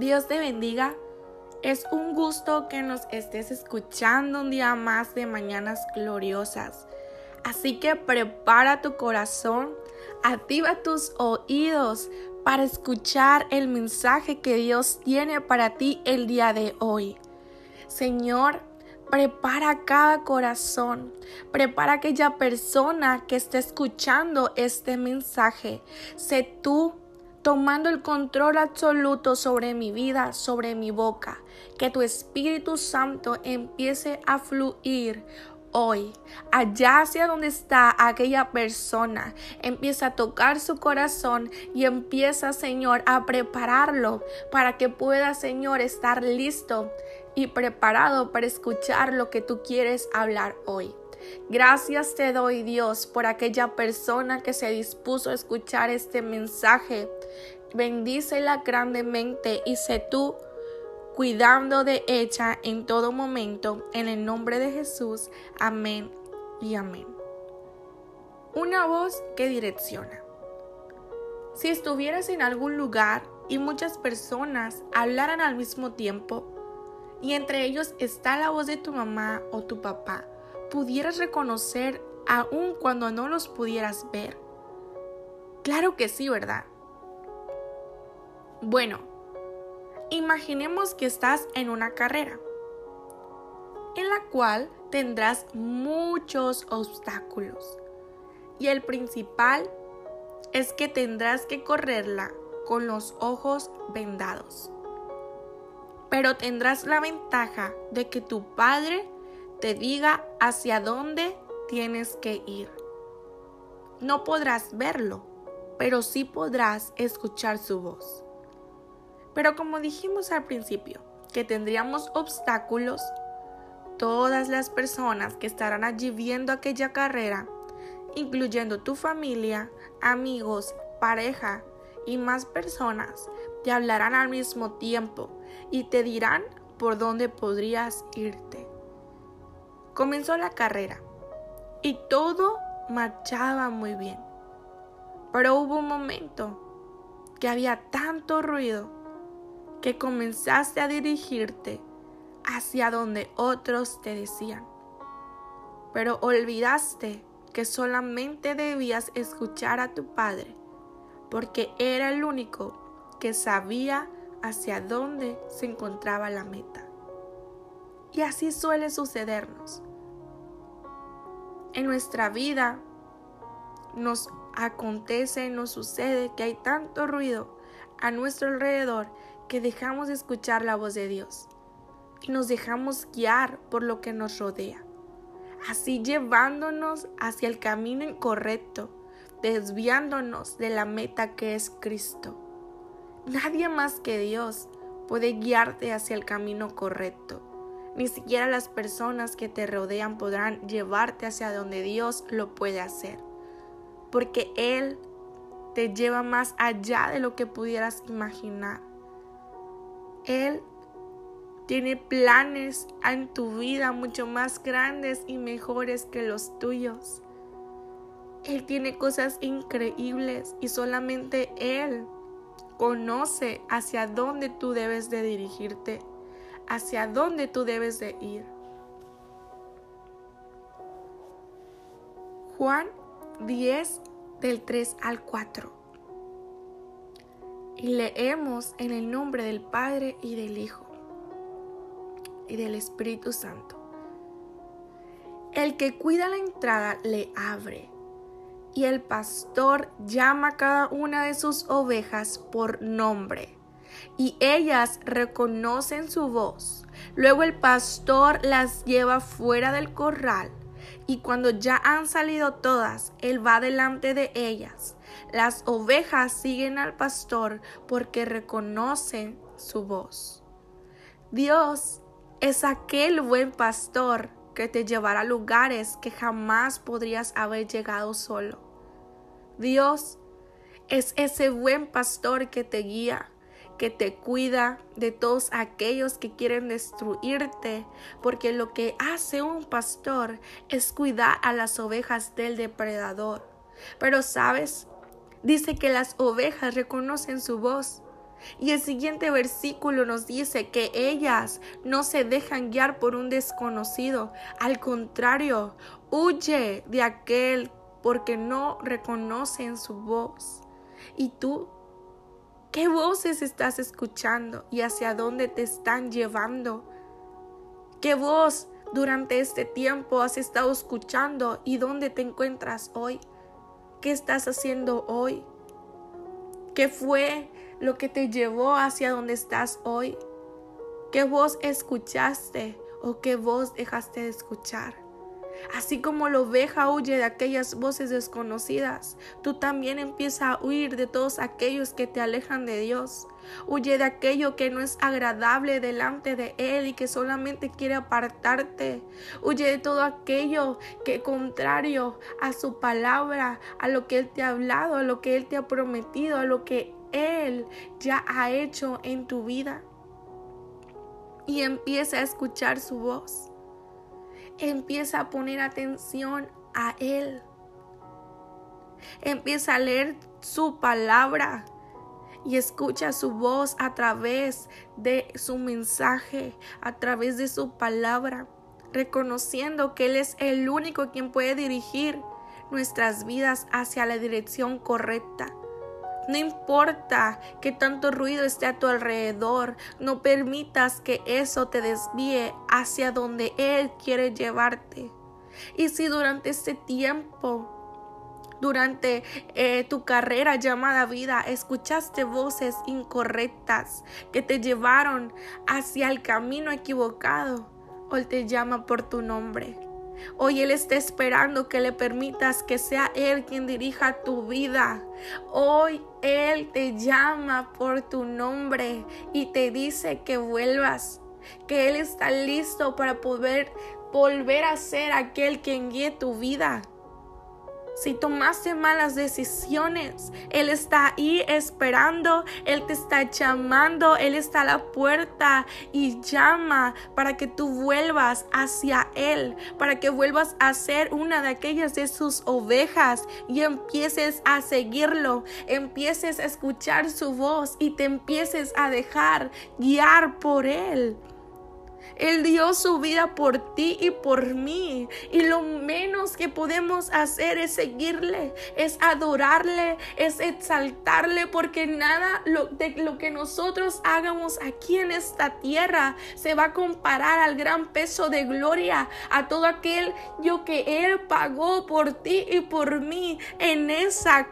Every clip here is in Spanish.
Dios te bendiga. Es un gusto que nos estés escuchando un día más de Mañanas Gloriosas. Así que prepara tu corazón, activa tus oídos para escuchar el mensaje que Dios tiene para ti el día de hoy. Señor, prepara cada corazón, prepara aquella persona que esté escuchando este mensaje. Sé tú tomando el control absoluto sobre mi vida, sobre mi boca. Que tu Espíritu Santo empiece a fluir hoy, allá hacia donde está aquella persona, empieza a tocar su corazón y empieza, Señor, a prepararlo para que pueda, Señor, estar listo y preparado para escuchar lo que tú quieres hablar hoy. Gracias te doy Dios por aquella persona que se dispuso a escuchar este mensaje. Bendícela grandemente y sé tú cuidando de ella en todo momento. En el nombre de Jesús. Amén y amén. Una voz que direcciona. Si estuvieras en algún lugar y muchas personas hablaran al mismo tiempo, y entre ellos está la voz de tu mamá o tu papá, pudieras reconocer aun cuando no los pudieras ver? Claro que sí, ¿verdad? Bueno, imaginemos que estás en una carrera en la cual tendrás muchos obstáculos y el principal es que tendrás que correrla con los ojos vendados. Pero tendrás la ventaja de que tu padre te diga hacia dónde tienes que ir. No podrás verlo, pero sí podrás escuchar su voz. Pero como dijimos al principio, que tendríamos obstáculos, todas las personas que estarán allí viendo aquella carrera, incluyendo tu familia, amigos, pareja y más personas, te hablarán al mismo tiempo y te dirán por dónde podrías irte. Comenzó la carrera y todo marchaba muy bien. Pero hubo un momento que había tanto ruido que comenzaste a dirigirte hacia donde otros te decían. Pero olvidaste que solamente debías escuchar a tu padre, porque era el único que sabía hacia dónde se encontraba la meta. Y así suele sucedernos. En nuestra vida nos acontece, nos sucede que hay tanto ruido a nuestro alrededor que dejamos de escuchar la voz de Dios y nos dejamos guiar por lo que nos rodea, así llevándonos hacia el camino incorrecto, desviándonos de la meta que es Cristo. Nadie más que Dios puede guiarte hacia el camino correcto. Ni siquiera las personas que te rodean podrán llevarte hacia donde Dios lo puede hacer. Porque Él te lleva más allá de lo que pudieras imaginar. Él tiene planes en tu vida mucho más grandes y mejores que los tuyos. Él tiene cosas increíbles y solamente Él conoce hacia dónde tú debes de dirigirte hacia dónde tú debes de ir. Juan 10 del 3 al 4. Y leemos en el nombre del Padre y del Hijo y del Espíritu Santo. El que cuida la entrada le abre, y el pastor llama a cada una de sus ovejas por nombre y ellas reconocen su voz. Luego el pastor las lleva fuera del corral y cuando ya han salido todas, él va delante de ellas. Las ovejas siguen al pastor porque reconocen su voz. Dios es aquel buen pastor que te llevará a lugares que jamás podrías haber llegado solo. Dios es ese buen pastor que te guía, que te cuida de todos aquellos que quieren destruirte, porque lo que hace un pastor es cuidar a las ovejas del depredador. Pero sabes, dice que las ovejas reconocen su voz. Y el siguiente versículo nos dice que ellas no se dejan guiar por un desconocido. Al contrario, huye de aquel porque no reconocen su voz. ¿Y tú? ¿Qué voces estás escuchando y hacia dónde te están llevando? ¿Qué voz durante este tiempo has estado escuchando y dónde te encuentras hoy? ¿Qué estás haciendo hoy? ¿Qué fue lo que te llevó hacia donde estás hoy? ¿Qué voz escuchaste o qué voz dejaste de escuchar? Así como la oveja huye de aquellas voces desconocidas, tú también empieza a huir de todos aquellos que te alejan de Dios. Huye de aquello que no es agradable delante de Él y que solamente quiere apartarte. Huye de todo aquello que contrario a su palabra, a lo que Él te ha hablado, a lo que Él te ha prometido, a lo que Él ya ha hecho en tu vida. Y empieza a escuchar su voz empieza a poner atención a Él. Empieza a leer su palabra y escucha su voz a través de su mensaje, a través de su palabra, reconociendo que Él es el único quien puede dirigir nuestras vidas hacia la dirección correcta. No importa que tanto ruido esté a tu alrededor, no permitas que eso te desvíe hacia donde Él quiere llevarte. Y si durante este tiempo, durante eh, tu carrera llamada vida, escuchaste voces incorrectas que te llevaron hacia el camino equivocado, Él te llama por tu nombre. Hoy Él está esperando que le permitas que sea Él quien dirija tu vida. Hoy Él te llama por tu nombre y te dice que vuelvas, que Él está listo para poder volver a ser aquel quien guíe tu vida. Si tomaste malas decisiones, Él está ahí esperando, Él te está llamando, Él está a la puerta y llama para que tú vuelvas hacia Él, para que vuelvas a ser una de aquellas de sus ovejas y empieces a seguirlo, empieces a escuchar su voz y te empieces a dejar guiar por Él. Él dio su vida por ti y por mí. Y lo menos que podemos hacer es seguirle, es adorarle, es exaltarle, porque nada de lo que nosotros hagamos aquí en esta tierra se va a comparar al gran peso de gloria, a todo aquel yo que Él pagó por ti y por mí en esa.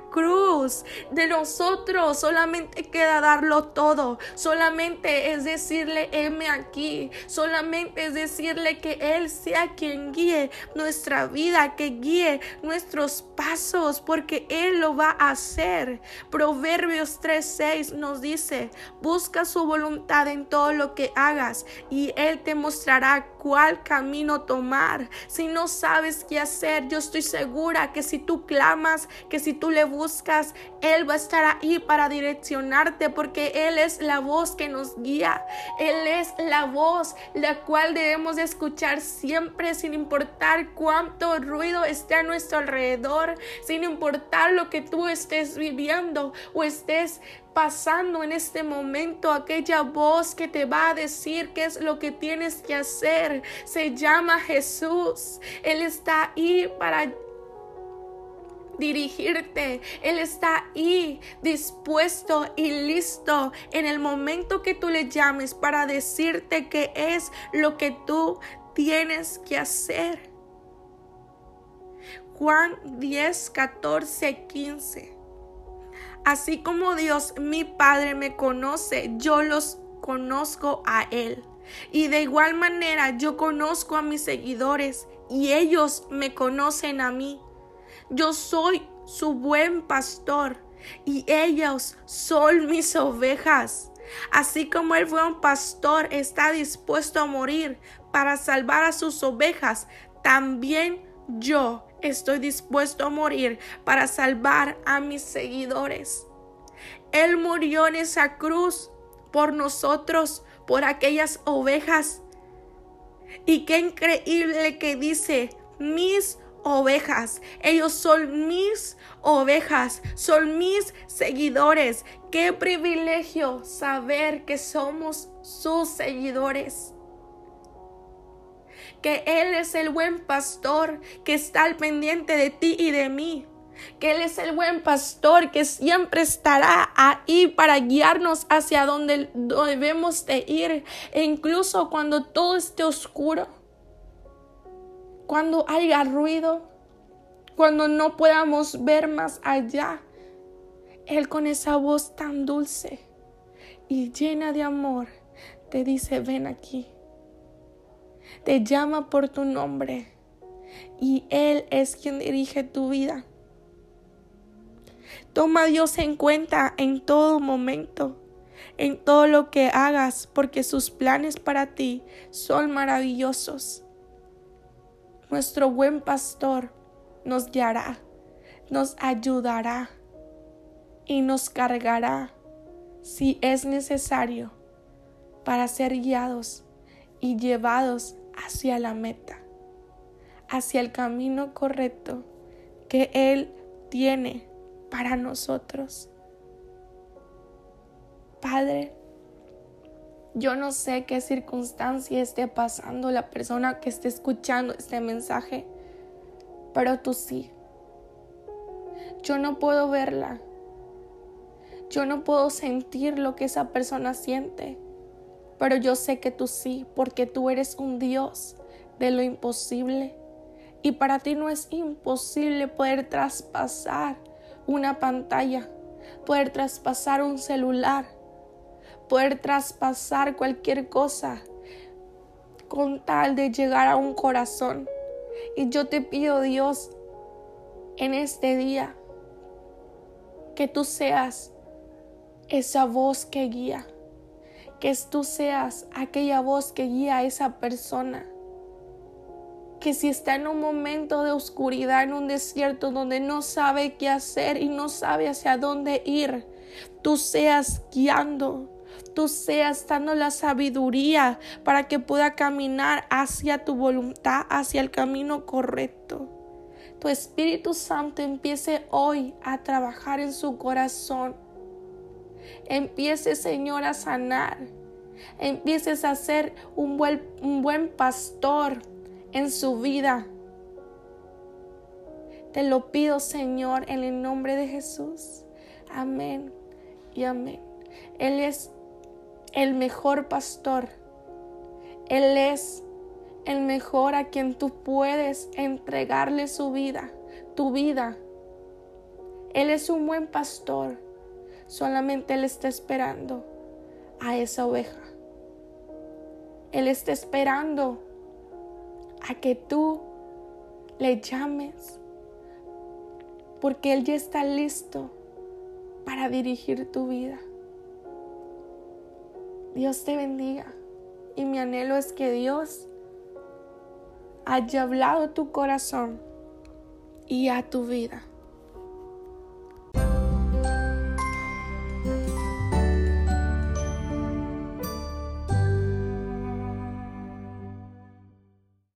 De nosotros solamente queda darlo todo, solamente es decirle, heme aquí, solamente es decirle que Él sea quien guíe nuestra vida, que guíe nuestros pasos, porque Él lo va a hacer. Proverbios 3:6 nos dice, busca su voluntad en todo lo que hagas y Él te mostrará cuál camino tomar. Si no sabes qué hacer, yo estoy segura que si tú clamas, que si tú le buscas, Él va a estar ahí para direccionarte porque Él es la voz que nos guía. Él es la voz la cual debemos de escuchar siempre sin importar cuánto ruido esté a nuestro alrededor, sin importar lo que tú estés viviendo o estés pasando en este momento, aquella voz que te va a decir qué es lo que tienes que hacer, se llama Jesús. Él está ahí para dirigirte. Él está ahí dispuesto y listo en el momento que tú le llames para decirte qué es lo que tú tienes que hacer. Juan 10, 14, 15. Así como Dios, mi Padre, me conoce, yo los conozco a Él. Y de igual manera yo conozco a mis seguidores y ellos me conocen a mí. Yo soy su buen pastor y ellos son mis ovejas. Así como el buen pastor está dispuesto a morir para salvar a sus ovejas, también yo estoy dispuesto a morir para salvar a mis seguidores. Él murió en esa cruz por nosotros, por aquellas ovejas. Y qué increíble que dice, mis ovejas. Ellos son mis ovejas, son mis seguidores. Qué privilegio saber que somos sus seguidores que Él es el buen pastor que está al pendiente de ti y de mí. Que Él es el buen pastor que siempre estará ahí para guiarnos hacia donde debemos de ir. E incluso cuando todo esté oscuro, cuando haya ruido, cuando no podamos ver más allá. Él con esa voz tan dulce y llena de amor te dice, ven aquí te llama por tu nombre y Él es quien dirige tu vida. Toma a Dios en cuenta en todo momento, en todo lo que hagas, porque sus planes para ti son maravillosos. Nuestro buen pastor nos guiará, nos ayudará y nos cargará si es necesario para ser guiados y llevados hacia la meta, hacia el camino correcto que Él tiene para nosotros. Padre, yo no sé qué circunstancia esté pasando la persona que esté escuchando este mensaje, pero tú sí. Yo no puedo verla. Yo no puedo sentir lo que esa persona siente pero yo sé que tú sí, porque tú eres un Dios de lo imposible. Y para ti no es imposible poder traspasar una pantalla, poder traspasar un celular, poder traspasar cualquier cosa con tal de llegar a un corazón. Y yo te pido, Dios, en este día, que tú seas esa voz que guía que tú seas aquella voz que guía a esa persona. Que si está en un momento de oscuridad, en un desierto donde no sabe qué hacer y no sabe hacia dónde ir, tú seas guiando, tú seas dando la sabiduría para que pueda caminar hacia tu voluntad, hacia el camino correcto. Tu Espíritu Santo empiece hoy a trabajar en su corazón Empiece, Señor, a sanar. Empieces a ser un buen, un buen pastor en su vida. Te lo pido, Señor, en el nombre de Jesús. Amén y amén. Él es el mejor pastor. Él es el mejor a quien tú puedes entregarle su vida, tu vida. Él es un buen pastor. Solamente Él está esperando a esa oveja. Él está esperando a que tú le llames, porque Él ya está listo para dirigir tu vida. Dios te bendiga y mi anhelo es que Dios haya hablado tu corazón y a tu vida.